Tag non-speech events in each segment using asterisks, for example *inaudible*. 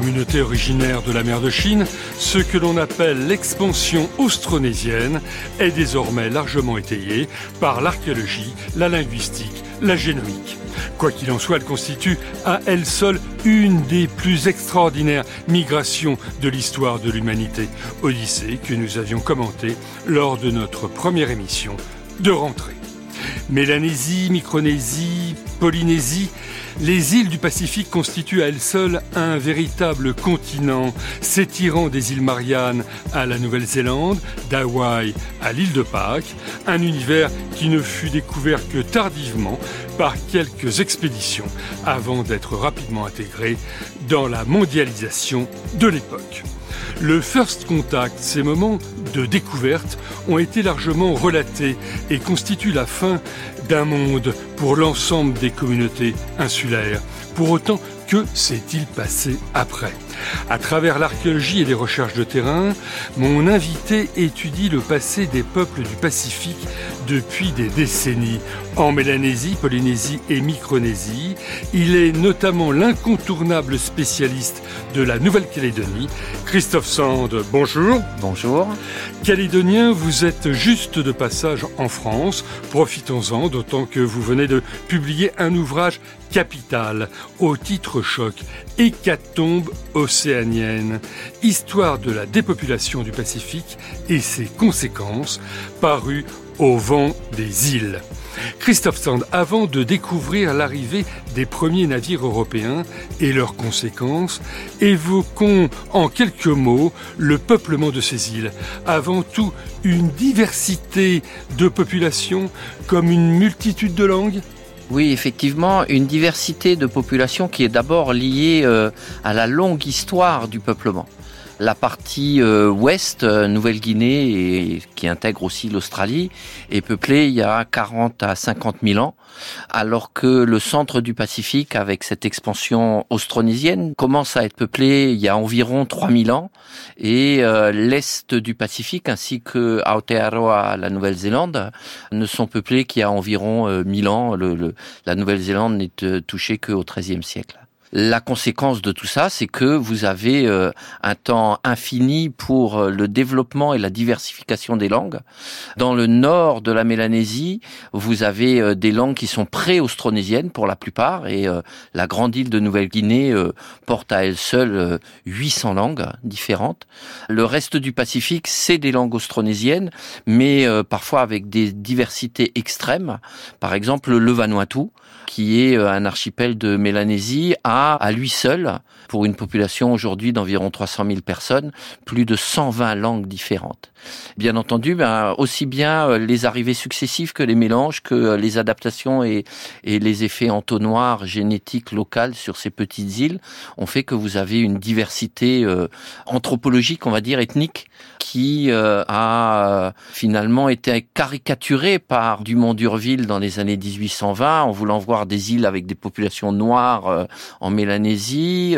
Communautés originaires de la mer de Chine, ce que l'on appelle l'expansion austronésienne est désormais largement étayée par l'archéologie, la linguistique, la génomique. Quoi qu'il en soit, elle constitue à elle seule une des plus extraordinaires migrations de l'histoire de l'humanité, Odyssée que nous avions commentée lors de notre première émission de rentrée. Mélanésie, Micronésie, Polynésie, les îles du Pacifique constituent à elles seules un véritable continent, s'étirant des îles Mariannes à la Nouvelle-Zélande, d'Hawaï à l'île de Pâques, un univers qui ne fut découvert que tardivement par quelques expéditions avant d'être rapidement intégré dans la mondialisation de l'époque. Le First Contact, ces moments de découverte, ont été largement relatés et constituent la fin d'un monde pour l'ensemble des communautés insulaires. Pour autant, que s'est-il passé après? À travers l'archéologie et les recherches de terrain, mon invité étudie le passé des peuples du Pacifique depuis des décennies. En Mélanésie, Polynésie et Micronésie, il est notamment l'incontournable spécialiste de la Nouvelle-Calédonie, Christophe Sand. Bonjour. Bonjour. Calédonien, vous êtes juste de passage en France. Profitons-en, d'autant que vous venez de publier un ouvrage capital au titre choc Hécatombe océanienne, histoire de la dépopulation du Pacifique et ses conséquences, paru au vent des îles. Christophe Sand, avant de découvrir l'arrivée des premiers navires européens et leurs conséquences, évoquons en quelques mots le peuplement de ces îles. Avant tout, une diversité de populations comme une multitude de langues? Oui, effectivement, une diversité de populations qui est d'abord liée euh, à la longue histoire du peuplement. La partie euh, ouest, euh, Nouvelle-Guinée, et qui intègre aussi l'Australie, est peuplée il y a 40 à 50 000 ans, alors que le centre du Pacifique, avec cette expansion austronésienne, commence à être peuplé il y a environ 3000 ans, et euh, l'est du Pacifique, ainsi que Aotearoa, la Nouvelle-Zélande, ne sont peuplés qu'il y a environ 1000 ans. La Nouvelle-Zélande n'est touchée qu'au XIIIe siècle. La conséquence de tout ça, c'est que vous avez euh, un temps infini pour euh, le développement et la diversification des langues. Dans le nord de la Mélanésie, vous avez euh, des langues qui sont pré-austronésiennes pour la plupart, et la grande île de Nouvelle-Guinée porte à elle seule 800 langues différentes. Le reste du Pacifique, c'est des langues austronésiennes, mais parfois avec des diversités extrêmes. Par exemple, le Vanuatu, qui est un archipel de Mélanésie, a à lui seul, pour une population aujourd'hui d'environ 300 000 personnes, plus de 120 langues différentes. Bien entendu, ben, aussi bien euh, les arrivées successives que les mélanges, que euh, les adaptations et, et les effets entonnoirs génétiques locales sur ces petites îles ont fait que vous avez une diversité euh, anthropologique, on va dire, ethnique, qui a finalement été caricaturée par Dumont d'Urville dans les années 1820 en voulant voir des îles avec des populations noires en Mélanésie,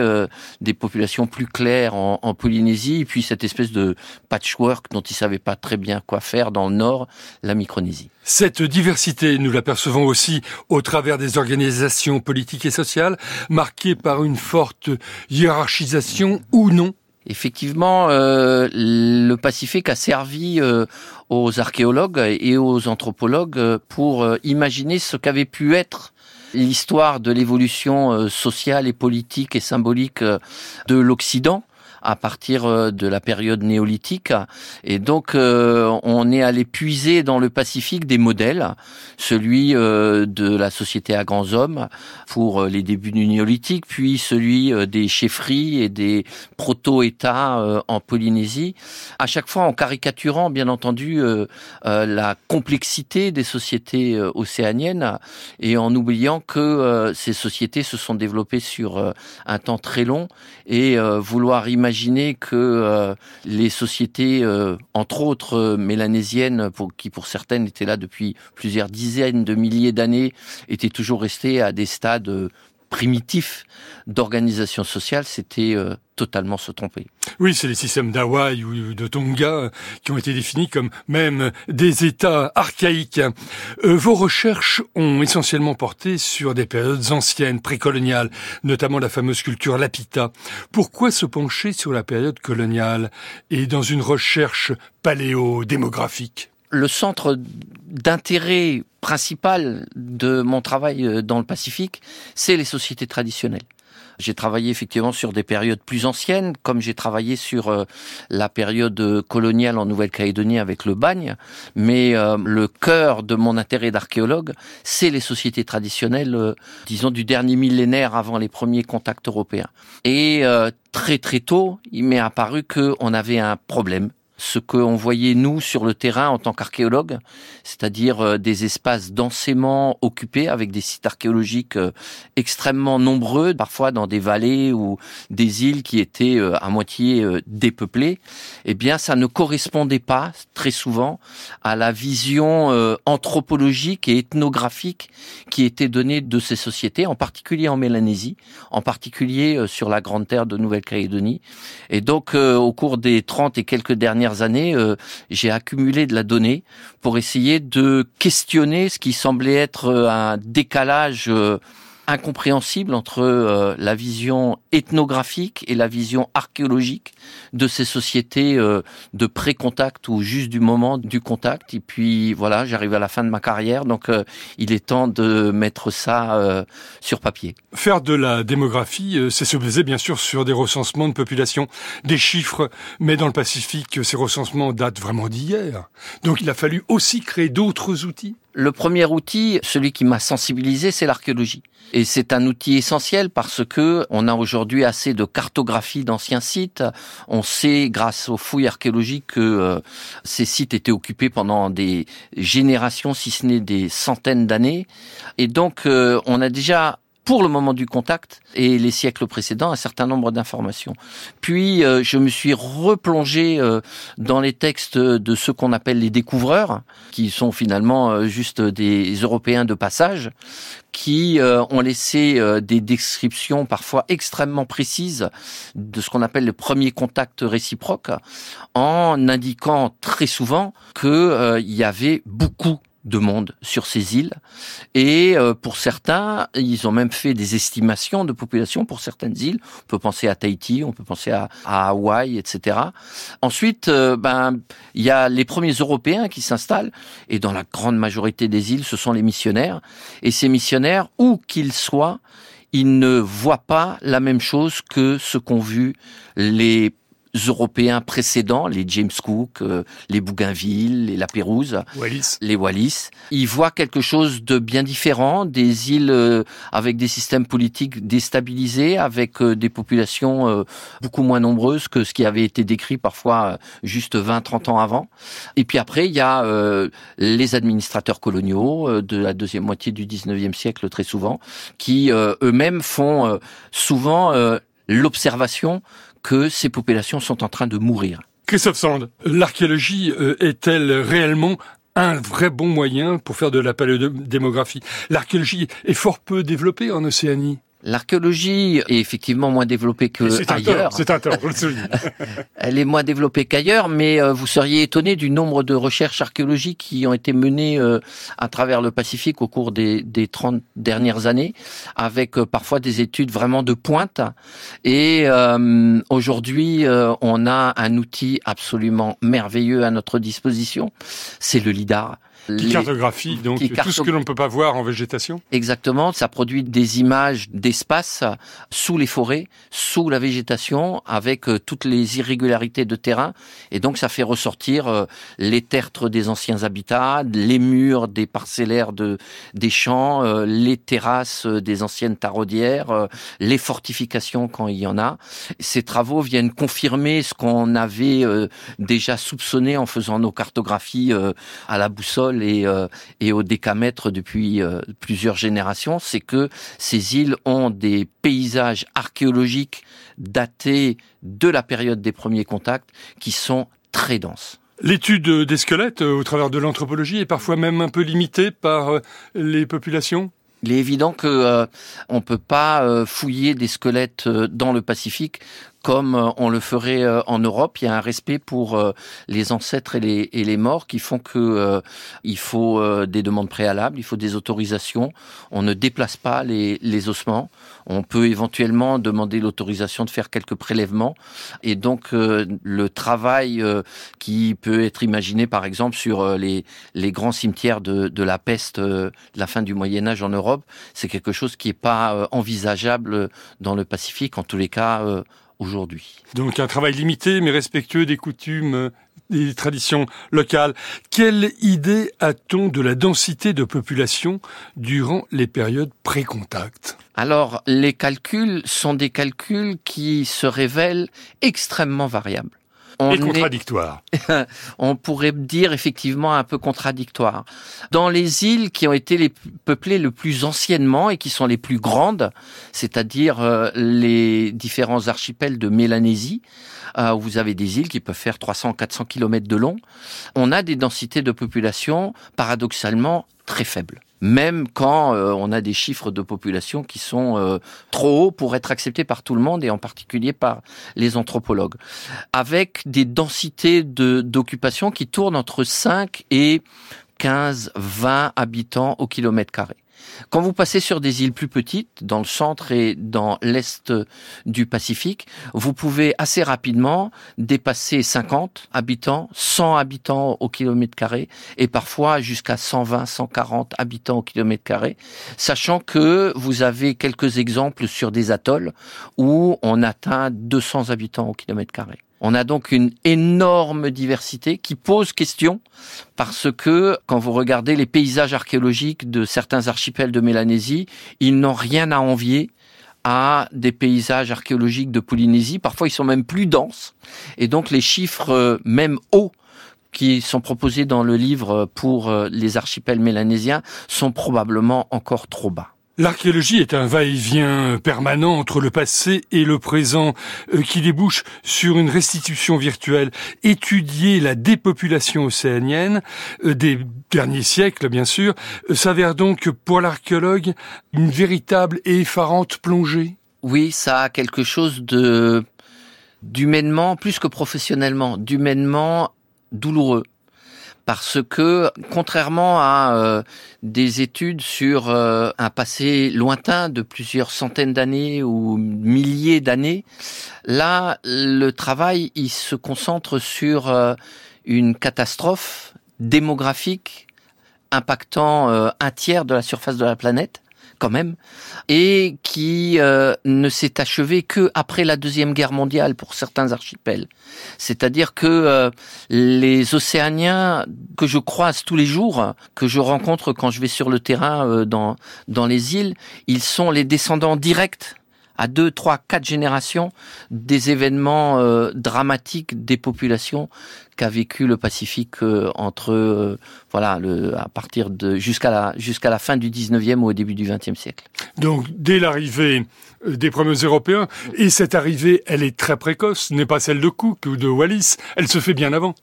des populations plus claires en, en Polynésie, et puis cette espèce de patchwork dont il savait pas très bien quoi faire dans le nord, la Micronésie. Cette diversité, nous l'apercevons aussi au travers des organisations politiques et sociales, marquées par une forte hiérarchisation ou non Effectivement, euh, le Pacifique a servi euh, aux archéologues et aux anthropologues euh, pour imaginer ce qu'avait pu être l'histoire de l'évolution sociale et politique et symbolique de l'Occident à partir de la période néolithique. Et donc, on est allé puiser dans le Pacifique des modèles, celui de la société à grands hommes pour les débuts du néolithique, puis celui des chefferies et des proto-États en Polynésie, à chaque fois en caricaturant, bien entendu, la complexité des sociétés océaniennes et en oubliant que ces sociétés se sont développées sur un temps très long et vouloir imaginer que les sociétés, entre autres mélanésiennes, pour, qui pour certaines étaient là depuis plusieurs dizaines de milliers d'années, étaient toujours restées à des stades primitif d'organisation sociale, c'était euh, totalement se tromper. Oui, c'est les systèmes d'Hawaï ou de Tonga euh, qui ont été définis comme même des États archaïques. Euh, vos recherches ont essentiellement porté sur des périodes anciennes, précoloniales, notamment la fameuse culture Lapita. Pourquoi se pencher sur la période coloniale et dans une recherche paléo-démographique? Le centre d'intérêt principal de mon travail euh, dans le Pacifique, c'est les sociétés traditionnelles. J'ai travaillé effectivement sur des périodes plus anciennes, comme j'ai travaillé sur euh, la période coloniale en Nouvelle-Calédonie avec le bagne, mais euh, le cœur de mon intérêt d'archéologue, c'est les sociétés traditionnelles, disons, du dernier millénaire avant les premiers contacts européens. Et très très tôt, il m'est apparu qu'on avait un problème ce qu'on voyait nous sur le terrain en tant qu'archéologues, c'est-à-dire euh, des espaces densément occupés avec des sites archéologiques euh, extrêmement nombreux, parfois dans des vallées ou des îles qui étaient euh, à moitié dépeuplées, eh bien ça ne correspondait pas très souvent à la vision anthropologique et ethnographique qui était donnée de ces sociétés, en particulier en Mélanésie, en particulier sur la grande terre de Nouvelle-Calédonie. Et donc au cours des 30 et quelques dernières euh, j'ai accumulé de la donnée pour essayer de questionner ce qui semblait être euh, un décalage euh, incompréhensible entre euh, la vision ethnographique et la vision archéologique de ces sociétés euh, de pré-contact ou juste du moment du contact. Et puis voilà, j'arrive à la fin de ma carrière, donc euh, il est temps de mettre ça sur papier. Faire de la démographie, c'est se baser bien sûr sur des recensements de population, des chiffres, mais dans le Pacifique, ces recensements datent vraiment d'hier. Donc il a fallu aussi créer d'autres outils. Le premier outil, celui qui m'a sensibilisé, c'est l'archéologie. Et c'est un outil essentiel parce que on a aujourd'hui assez de cartographie d'anciens sites. On sait, grâce aux fouilles archéologiques, que euh, ces sites étaient occupés pendant des générations, si ce n'est des centaines d'années. Et donc, euh, on a déjà pour le moment du contact et les siècles précédents un certain nombre d'informations. Puis euh, je me suis replongé euh, dans les textes de ceux qu'on appelle les découvreurs, qui sont finalement euh, juste des Européens de passage, qui ont laissé des descriptions parfois extrêmement précises de ce qu'on appelle le premier contact réciproque, en indiquant très souvent qu'il y avait beaucoup de monde sur ces îles. Et euh, pour certains, ils ont même fait des estimations de population pour certaines îles. On peut penser à Tahiti, on peut penser à, à Hawaï, etc. Ensuite, euh, ben il y a les premiers Européens qui s'installent, et dans la grande majorité des îles, ce sont les missionnaires. Et ces missionnaires, où qu'ils soient, ils ne voient pas la même chose que ce qu'ont vu les Européens précédents, les James Cook, euh, les Bougainville, les La Pérouse, les Wallis, ils voient quelque chose de bien différent, des îles euh, avec des systèmes politiques déstabilisés, avec euh, des populations beaucoup moins nombreuses que ce qui avait été décrit parfois juste 20-30 ans avant. Et puis après, il y a les administrateurs coloniaux de la deuxième moitié du 19e siècle très souvent, qui eux-mêmes font souvent l'observation que ces populations sont en train de mourir. Christophe Sand, l'archéologie euh, est-elle réellement un vrai bon moyen pour faire de la paléodémographie? L'archéologie est fort peu développée en Océanie. L'archéologie est effectivement moins développée que ailleurs. C'est un tort, je le souligne. *laughs* Elle est moins développée qu'ailleurs, mais euh, vous seriez étonné du nombre de recherches archéologiques qui ont été menées euh, à travers le Pacifique au cours des, des 30 dernières années, avec euh, parfois des études vraiment de pointe. Et aujourd'hui, on a un outil absolument merveilleux à notre disposition, c'est le LIDAR Qui cartographie donc tout ce que l'on ne peut pas voir en végétation. Exactement, ça produit des images d'espace sous les forêts, sous la végétation, avec euh, toutes les irrégularités de terrain, et donc ça fait ressortir euh, les tertres des anciens habitats, les murs des parcellaires de, des champs, euh, les terrasses des anciennes taraudières, les fortifications quand il y en a. Ces travaux viennent confirmer ce qu'on avait déjà soupçonné en faisant nos cartographies à la boussole et, et au décamètre depuis plusieurs générations, c'est que ces îles ont des paysages archéologiques datés de la période des premiers contacts qui sont très denses. L'étude des squelettes euh, au travers de l'anthropologie est parfois même un peu limitée par euh, les populations? Il est évident que euh, on peut pas fouiller des squelettes dans le Pacifique comme euh, on le ferait euh, en Europe. Il y a un respect pour euh, les ancêtres et les, et les morts qui font que il faut des demandes préalables, il faut des autorisations. On ne déplace pas les, les ossements. On peut éventuellement demander l'autorisation de faire quelques prélèvements. Et donc le travail qui peut être imaginé, par exemple, sur les, les grands cimetières de, de la peste de la fin du Moyen Âge en Europe, c'est quelque chose qui n'est pas envisageable dans le Pacifique, en tous les cas aujourd'hui. Donc un travail limité mais respectueux des coutumes des traditions locales. Quelle idée a-t-on de la densité de population durant les périodes pré-contact? Alors, les calculs sont des calculs qui se révèlent extrêmement variables on et contradictoire. *laughs* on pourrait dire effectivement un peu contradictoire. Dans les îles qui ont été les peuplées le plus anciennement et qui sont les plus grandes, c'est-à-dire euh, les différents archipels de Mélanésie, euh, où vous avez des îles qui peuvent faire 300 400 km de long, on a des densités de population paradoxalement très faibles même quand euh, on a des chiffres de population qui sont euh, trop hauts pour être acceptés par tout le monde et en particulier par les anthropologues, avec des densités d'occupation qui tournent entre 5 et 15, 20 habitants au kilomètre carré. Quand vous passez sur des îles plus petites, dans le centre et dans l'est du Pacifique, vous pouvez assez rapidement dépasser 50 habitants, 100 habitants au kilomètre carré et parfois jusqu'à 120, 140 habitants au kilomètre carré, sachant que vous avez quelques exemples sur des atolls où on atteint 200 habitants au kilomètre carré. On a donc une énorme diversité qui pose question parce que quand vous regardez les paysages archéologiques de certains archipels de Mélanésie, ils n'ont rien à envier à des paysages archéologiques de Polynésie. Parfois, ils sont même plus denses. Et donc, les chiffres, euh, même hauts, qui sont proposés dans le livre pour euh, les archipels mélanésiens, sont probablement encore trop bas. L'archéologie est un va-et-vient permanent entre le passé et le présent euh, qui débouche sur une restitution virtuelle. Étudier la dépopulation océanienne euh, des derniers siècles, bien sûr, euh, s'avère donc pour l'archéologue une véritable et effarante plongée. Oui, ça a quelque chose de d'humainement, plus que professionnellement, d'humainement douloureux parce que contrairement à euh, des études sur euh, un passé lointain de plusieurs centaines d'années ou milliers d'années, là le travail il se concentre sur euh, une catastrophe démographique impactant un tiers de la surface de la planète quand même, et qui euh, ne s'est achevé que après la deuxième guerre mondiale pour certains archipels. C'est-à-dire que euh, les Océaniens que je croise tous les jours, que je rencontre quand je vais sur le terrain euh, dans dans les îles, ils sont les descendants directs à deux, trois, quatre générations des événements euh, dramatiques des populations qu'a vécu le Pacifique euh, entre euh, voilà à partir de jusqu'à la jusqu'à la fin du 19e ou au début du 20e siècle. Donc dès l'arrivée des premiers Européens et cette arrivée, elle est très précoce, n'est pas celle de Cook ou de Wallis, elle se fait bien avant.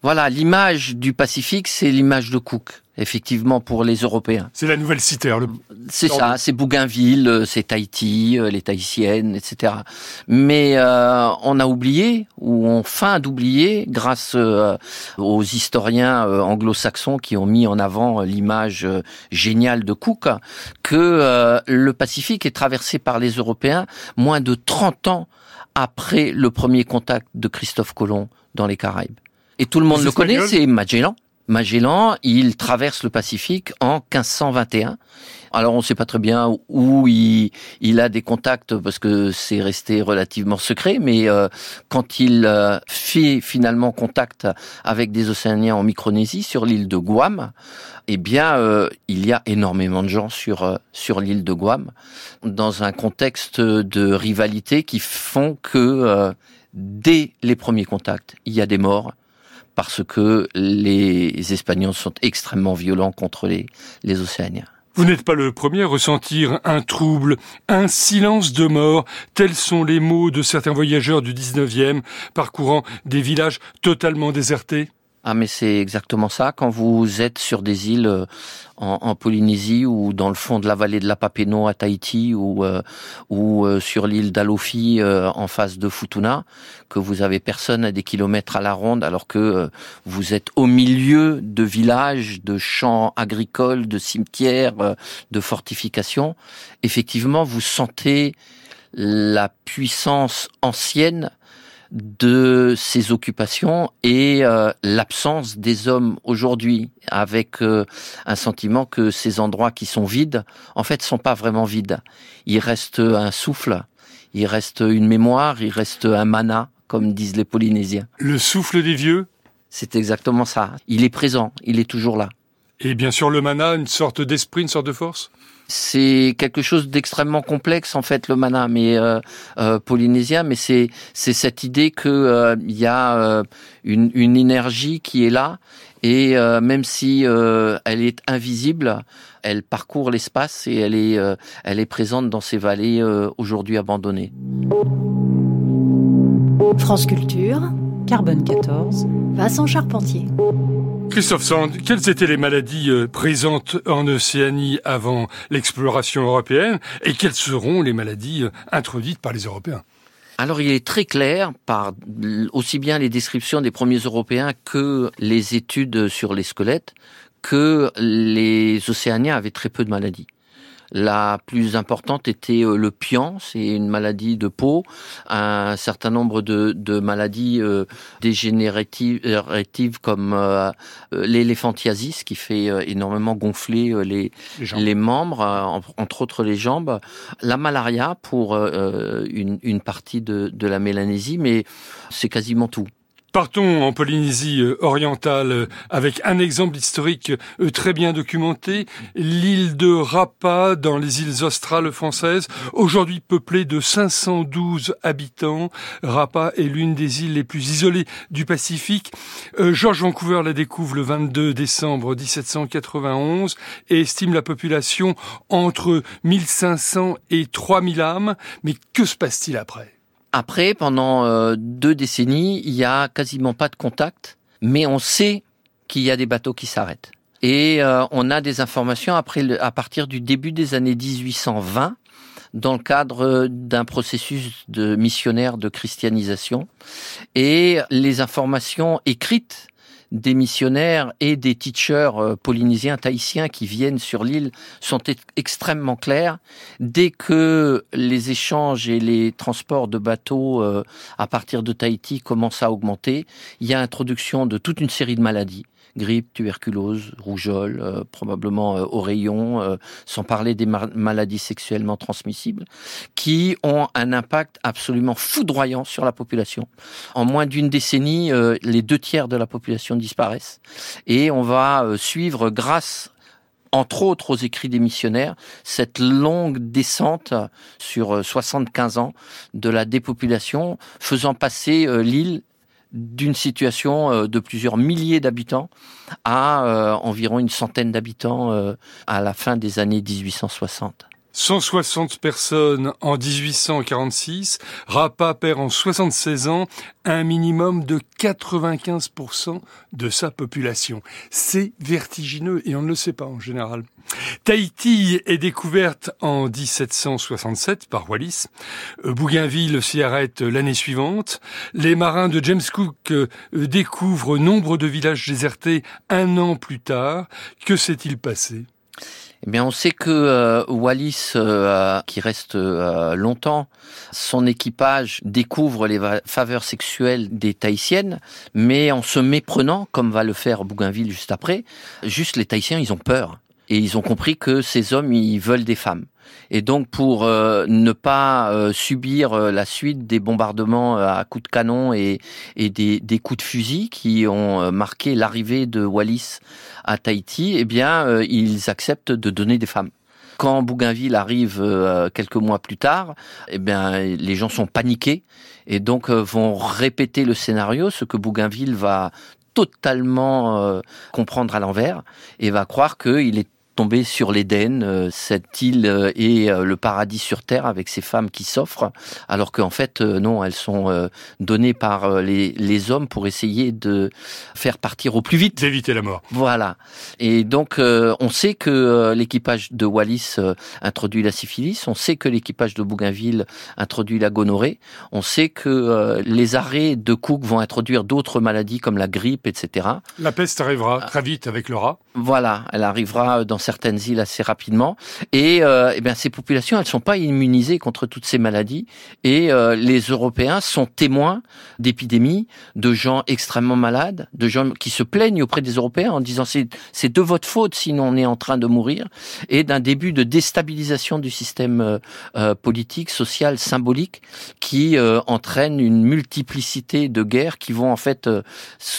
Voilà, l'image du Pacifique, c'est l'image de Cook, effectivement, pour les Européens. C'est la nouvelle cité. C'est ça, c'est Bougainville, euh, c'est Tahiti, euh, les Tahitiennes, etc. Mais euh, on a oublié, ou on feint d'oublier, grâce aux historiens anglo-saxons qui ont mis en avant l'image géniale de Cook, que le Pacifique est traversé par les Européens moins de 30 ans après le premier contact de Christophe Colomb dans les Caraïbes. Et tout le monde le connaît, c'est Magellan. Magellan, il traverse le Pacifique en 1521. Alors on ne sait pas très bien où il, il, a des contacts parce que c'est resté relativement secret, mais euh, quand il euh, fait finalement contact avec des Océaniens en Micronésie sur l'île de Guam, eh bien euh, il y a énormément de gens sur sur l'île de Guam dans un contexte de rivalité qui font que dès les premiers contacts, il y a des morts parce que les Espagnols sont extrêmement violents contre les, Océaniens. Vous n'êtes pas le premier à ressentir un trouble, un silence de mort, tels sont les mots de certains voyageurs du 19e parcourant des villages totalement désertés. Ah mais c'est exactement ça. Quand vous êtes sur des îles euh, en, Polynésie ou dans le fond de la vallée de la Papeno à Tahiti ou euh, ou euh, sur l'île d'Alofi en face de Futuna, que vous avez personne à des kilomètres à la ronde, alors que vous êtes au milieu de villages, de champs agricoles, de cimetières, de fortifications, effectivement vous sentez la puissance ancienne de ces occupations et euh, l'absence des hommes aujourd'hui, avec euh, un sentiment que ces endroits qui sont vides, en fait, sont pas vraiment vides. Il reste un souffle, il reste une mémoire, il reste un mana, comme disent les Polynésiens. Le souffle des vieux? C'est exactement ça. Il est présent, il est toujours là. Et bien sûr, le mana, une sorte d'esprit, une sorte de force? C'est quelque chose d'extrêmement complexe en fait le mana mais euh, euh, polynésien mais c'est c'est cette idée que euh, il y a une, une énergie qui est là et même si elle est invisible elle parcourt l'espace et elle est elle est présente dans ces vallées aujourd'hui abandonnées. France Culture Carbone 14 Vincent Charpentier Christophe Sand, quelles étaient les maladies euh, présentes en Océanie avant l'exploration européenne et quelles seront les maladies euh, introduites par les Européens? Alors il est très clair par aussi bien les descriptions des premiers Européens que les études sur les squelettes que les Océaniens avaient très peu de maladies. La plus importante était euh, le pian, c'est une maladie de peau, un certain nombre de, de maladies euh, dégénératives comme euh, l'éléphantiasis qui fait énormément gonfler les, les, membres, entre autres les jambes, la malaria pour une, une partie de, de la mélanésie, mais c'est quasiment tout. Partons en Polynésie euh, orientale euh, avec un exemple historique euh, très bien documenté, l'île de Rapa dans les îles australes françaises, aujourd'hui peuplée de 512 habitants. Rapa est l'une des îles les plus isolées du Pacifique. George Vancouver la découvre le 22 décembre 1791 et estime la population entre 1500 et 3000 âmes. Mais que se passe-t-il après? Après, pendant euh, deux décennies, il y a quasiment pas de contact, mais on sait qu'il y a des bateaux qui s'arrêtent. Et euh, on a des informations après à partir du début des années 1820 dans le cadre d'un processus de missionnaire de christianisation et les informations écrites des missionnaires et des teachers euh, polynésiens, tahitiens qui viennent sur l'île sont extrêmement clairs. Dès que les échanges et les transports de bateaux euh, à partir de Tahiti commencent à augmenter, il y a introduction de toute une série de maladies grippe, tuberculose, rougeole, euh, probablement euh, oreillon, euh, sans parler des maladies sexuellement transmissibles, qui ont un impact absolument foudroyant sur la population. En moins d'une décennie, les deux tiers de la population disparaissent. Et on va suivre, grâce entre autres aux écrits des missionnaires, cette longue descente sur 75 ans de la dépopulation, faisant passer l'île d'une situation euh, de plusieurs milliers d'habitants à euh, environ une centaine d'habitants euh, à la fin des années 1860. 160 personnes en 1846, Rapa perd en 76 ans un minimum de 95% de sa population. C'est vertigineux et on ne le sait pas en général. Tahiti est découverte en 1767 par Wallis. Bougainville s'y arrête l'année suivante. Les marins de James Cook euh, découvrent nombre de villages désertés un an plus tard. Que s'est-il passé? Eh bien, on sait que euh, Wallis, euh, qui reste euh, longtemps, son équipage découvre les faveurs sexuelles des Tahitiennes, mais en se méprenant, comme va le faire Bougainville juste après, juste les Tahitiens, ils ont peur. Et ils ont compris que ces hommes, ils veulent des femmes. Et donc pour euh, ne pas euh, subir euh, la suite des bombardements à coups de canon et, des, des, coups de fusil qui ont marqué l'arrivée de Wallis à Tahiti, eh bien ils acceptent de donner des femmes. Quand Bougainville arrive quelques mois plus tard, eh bien les gens sont paniqués et donc vont répéter le scénario, ce que Bougainville va totalement comprendre à l'envers et va croire qu'il est tomber sur l'Éden, euh, cette île euh, est euh, le paradis sur terre avec ces femmes qui s'offrent, alors qu'en fait non, elles sont données par les, les, hommes pour essayer de faire partir au plus vite. D'éviter la mort. Voilà. Et donc on sait que l'équipage de Wallis introduit la syphilis, on sait que l'équipage de Bougainville introduit la gonorrhée, on sait que les arrêts de Cook vont introduire d'autres maladies comme la grippe, etc. La peste arrivera très vite avec le rat. Voilà, elle arrivera dans certaines îles assez rapidement. Et, euh, eh bien, ces populations, elles sont pas immunisées contre toutes ces maladies. Et euh, les Européens sont témoins d'épidémies, de gens extrêmement malades, de gens qui se plaignent auprès des Européens en disant c'est de votre faute sinon on est en train de mourir, et d'un début de déstabilisation du système euh, euh politique, social, symbolique, qui euh, entraîne une multiplicité de guerres qui vont en fait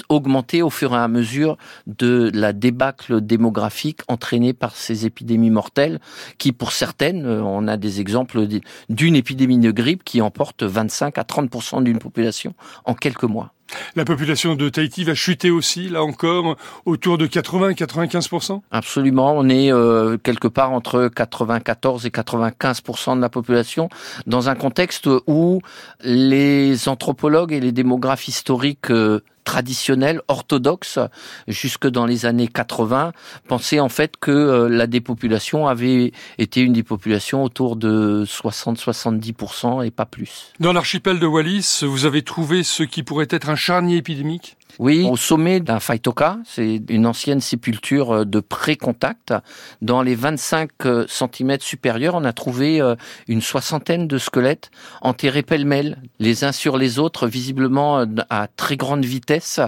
augmenter au fur et à mesure de la débâcle démographique entraînée par ces épidémies mortelles qui, pour certaines, euh, on a des exemples d'une épidémie de grippe qui emporte 25 à 30% d'une population en quelques mois. La population de Tahiti va chuter aussi, là encore, autour de 80-95% Absolument, on est euh, quelque part entre 94 et 95% de la population, dans un contexte où les anthropologues et les démographes historiques euh, traditionnel, orthodoxe, jusque dans les années 80, pensait en fait que euh, la dépopulation avait été une dépopulation autour de 60-70% et pas plus. Dans l'archipel de Wallis, vous avez trouvé ce qui pourrait être un charnier épidémique? Oui, au sommet d'un Faitoka, c'est une ancienne sépulture euh, de pré-contact. Dans les 25 euh, cm supérieurs, on a trouvé euh, une soixantaine de squelettes enterrés pêle-mêle, les uns sur les autres, visiblement à très grande vitesse.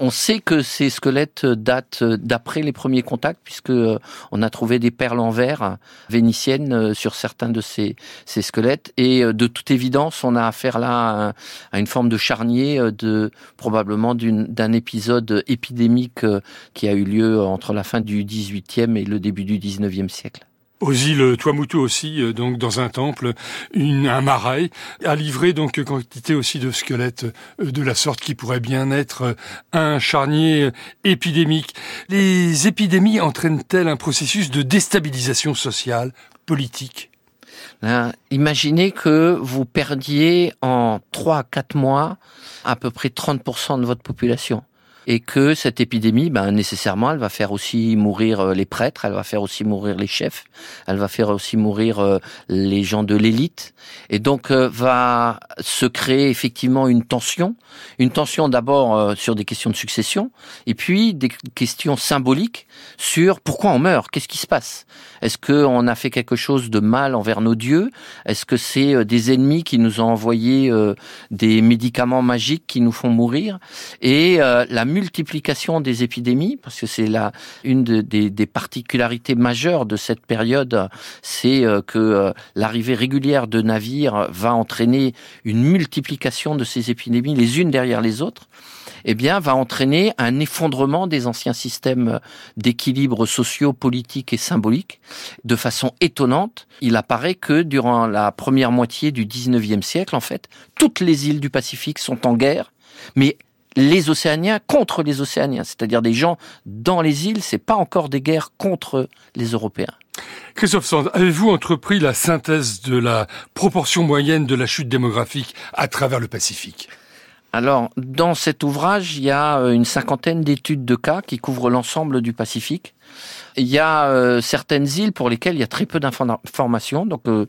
On sait que ces squelettes datent d'après les premiers contacts, puisque on a trouvé des perles en verre vénitiennes sur certains de ces, ces squelettes. Et de toute évidence, on a affaire là à une forme de charnier de probablement d'une d'un épisode épidémique euh, qui a eu lieu entre la fin du XVIIIe et le début du XIXe siècle. Aux îles Tuamotu aussi, euh, donc dans un temple, une, un marais a livré donc quantité aussi de squelettes euh, de la sorte qui pourrait bien être un charnier épidémique. Les épidémies entraînent-elles un processus de déstabilisation sociale, politique Imaginez que vous perdiez en 3 à 4 mois à peu près 30% de votre population et que cette épidémie, ben, nécessairement, elle va faire aussi mourir euh, les prêtres, elle va faire aussi mourir les chefs, elle va faire aussi mourir euh, les gens de l'élite, et donc euh, va se créer effectivement une tension, une tension d'abord sur des questions de succession, et puis des questions symboliques sur pourquoi on meurt, qu'est-ce qui se passe, est-ce qu'on a fait quelque chose de mal envers nos dieux, est-ce que c'est des ennemis qui nous ont envoyé des médicaments magiques qui nous font mourir, et la multiplication des épidémies, parce que c'est la une des, des, particularités majeures de cette période, c'est euh, que euh, l'arrivée régulière de navires va entraîner une multiplication de ces épidémies les unes derrière les autres eh bien, va entraîner un effondrement des anciens systèmes d'équilibre sociaux, politiques et symboliques. De façon étonnante, il apparaît que durant la première moitié du 19e siècle, en fait, toutes les îles du Pacifique sont en guerre, mais les Océaniens contre les Océaniens, c'est-à-dire des gens dans les îles, c'est pas encore des guerres contre les Européens. Christophe Sand, avez-vous entrepris la synthèse de la proportion moyenne de la chute démographique à travers le Pacifique? Alors, dans cet ouvrage, il y a euh, une cinquantaine d'études de cas qui couvrent l'ensemble du Pacifique. Il y a euh, certaines îles pour lesquelles il y a très peu d'informations, donc euh,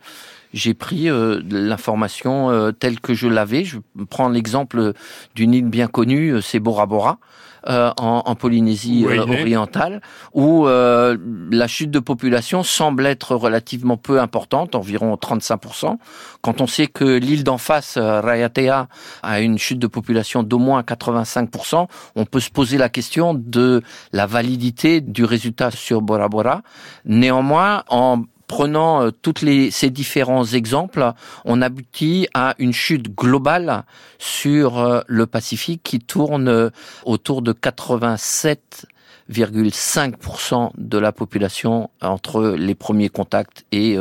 j'ai pris euh, l'information euh, telle que je l'avais. Je prends l'exemple d'une île bien connue, c'est Bora Bora. Euh, en, en, Polynésie orientale, où la chute de population semble être relativement peu importante, environ 35%, quand on sait que l'île d'en face, Rayatea, a une chute de population d'au moins 85%, on peut se poser la question de la validité du résultat sur Bora Bora. Néanmoins, en prenant euh, toutes les, ces différents exemples, on aboutit à une chute globale sur euh, le Pacifique qui tourne euh, autour de 87,5% de la population entre les premiers contacts et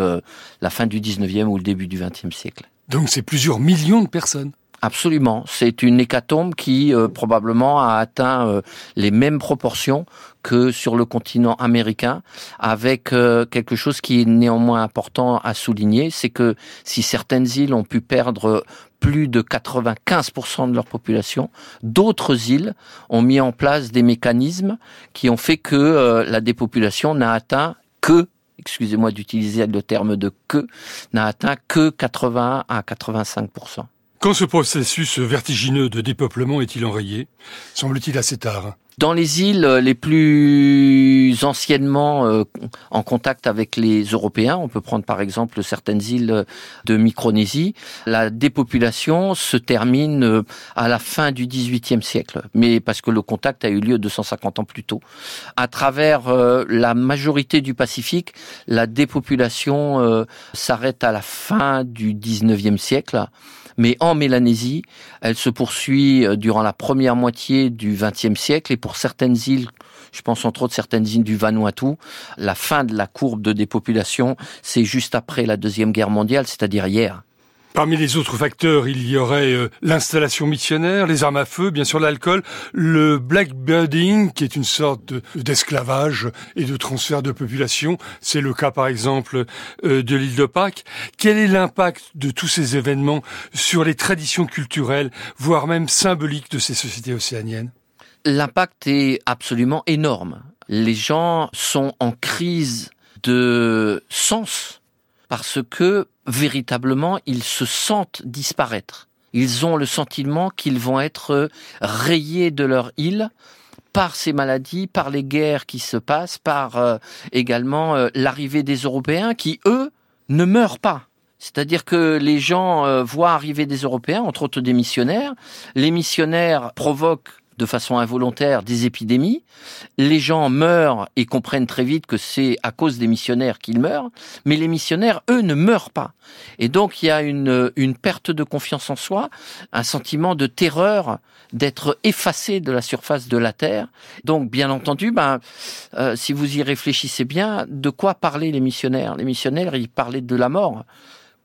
la fin du 19e ou le début du 20e siècle. Donc c'est plusieurs millions de personnes. Absolument, c'est une hécatombe qui euh, probablement a atteint euh, les mêmes proportions que sur le continent américain, avec euh, quelque chose qui est néanmoins important à souligner, c'est que si certaines îles ont pu perdre plus de 95% de leur population, d'autres îles ont mis en place des mécanismes qui ont fait que la dépopulation n'a atteint que excusez-moi d'utiliser le terme de que, n'a atteint que 81 à 85%. Quand ce processus vertigineux de dépeuplement est-il enrayé? Semble-t-il assez tard. Dans les îles les plus anciennement euh, en contact avec les Européens, on peut prendre par exemple certaines îles de Micronésie, la dépopulation se termine euh, à la fin du XVIIIe siècle, mais parce que le contact a eu lieu 250 ans plus tôt. À travers euh, la majorité du Pacifique, la dépopulation s'arrête à la fin du XIXe siècle mais en Mélanésie, elle se poursuit euh, durant la première moitié du XXe siècle et certaines îles je pense entre autres certaines îles du Vanuatu. La fin de la courbe de dépopulation, c'est juste après la Deuxième Guerre mondiale, c'est-à-dire hier. Parmi les autres facteurs, il y aurait euh, l'installation missionnaire, les armes à feu, bien sûr l'alcool, le blackbirding, qui est une sorte d'esclavage et de transfert de population. C'est le cas, par exemple, euh, de l'île de Pâques. Quel est l'impact de tous ces événements sur les traditions culturelles, voire même symboliques de ces sociétés océaniennes? L'impact est absolument énorme. Les gens sont en crise de sens parce que véritablement ils se sentent disparaître. Ils ont le sentiment qu'ils vont être rayés de leur île par ces maladies, par les guerres qui se passent, par euh, également euh, l'arrivée des Européens qui, eux, ne meurent pas. C'est-à-dire que les gens euh, voient arriver des Européens, entre autres des missionnaires. Les missionnaires provoquent de façon involontaire des épidémies. Les gens meurent et comprennent très vite que c'est à cause des missionnaires qu'ils meurent, mais les missionnaires, eux, ne meurent pas. Et donc il y a une, perte de confiance en soi, un sentiment de terreur d'être effacé de la surface de la Terre. Donc bien entendu, ben, euh, si vous y réfléchissez bien, de quoi parlaient les missionnaires? Les missionnaires, ils parlaient de la mort.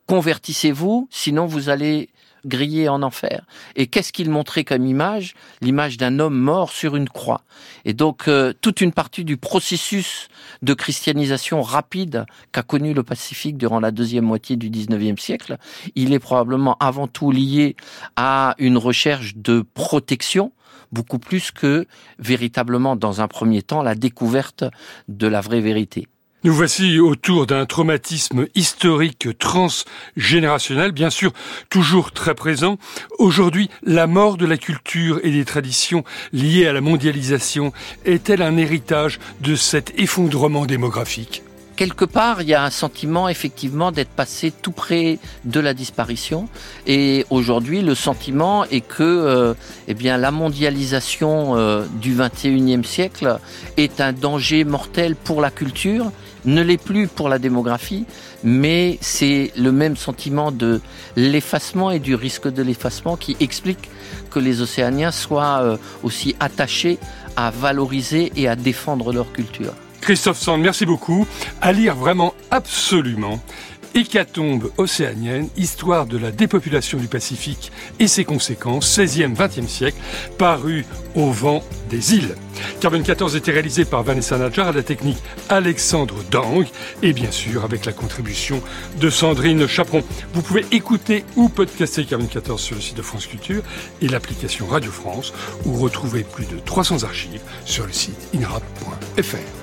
Convertissez-vous, sinon vous allez grillé en enfer. Et qu'est-ce qu'il montrait comme image? L'image d'un homme mort sur une croix. Et donc euh, toute une partie du processus de christianisation rapide qu'a connu le Pacifique durant la deuxième moitié du 19e siècle, il est probablement avant tout lié à une recherche de protection beaucoup plus que véritablement dans un premier temps la découverte de la vraie vérité. Nous voici autour d'un traumatisme historique transgénérationnel, bien sûr toujours très présent. Aujourd'hui, la mort de la culture et des traditions liées à la mondialisation est-elle un héritage de cet effondrement démographique? Quelque part, il y a un sentiment effectivement d'être passé tout près de la disparition. Et aujourd'hui, le sentiment est que, euh, eh bien, la mondialisation euh, du 21e siècle est un danger mortel pour la culture ne l'est plus pour la démographie, mais c'est le même sentiment de l'effacement et du risque de l'effacement qui explique que les Océaniens soient euh, aussi attachés à valoriser et à défendre leur culture. Christophe Sand, merci beaucoup. À lire vraiment absolument. Hécatombe océanienne, histoire de la dépopulation du Pacifique et ses conséquences, 16e, 20e siècle, paru au vent des îles. Carbone 14 était réalisé par Vanessa Nadjar à la technique Alexandre Dang et bien sûr avec la contribution de Sandrine Chaperon. Vous pouvez écouter ou podcaster Carbone 14 sur le site de France Culture et l'application Radio France ou retrouver plus de 300 archives sur le site inrap.fr.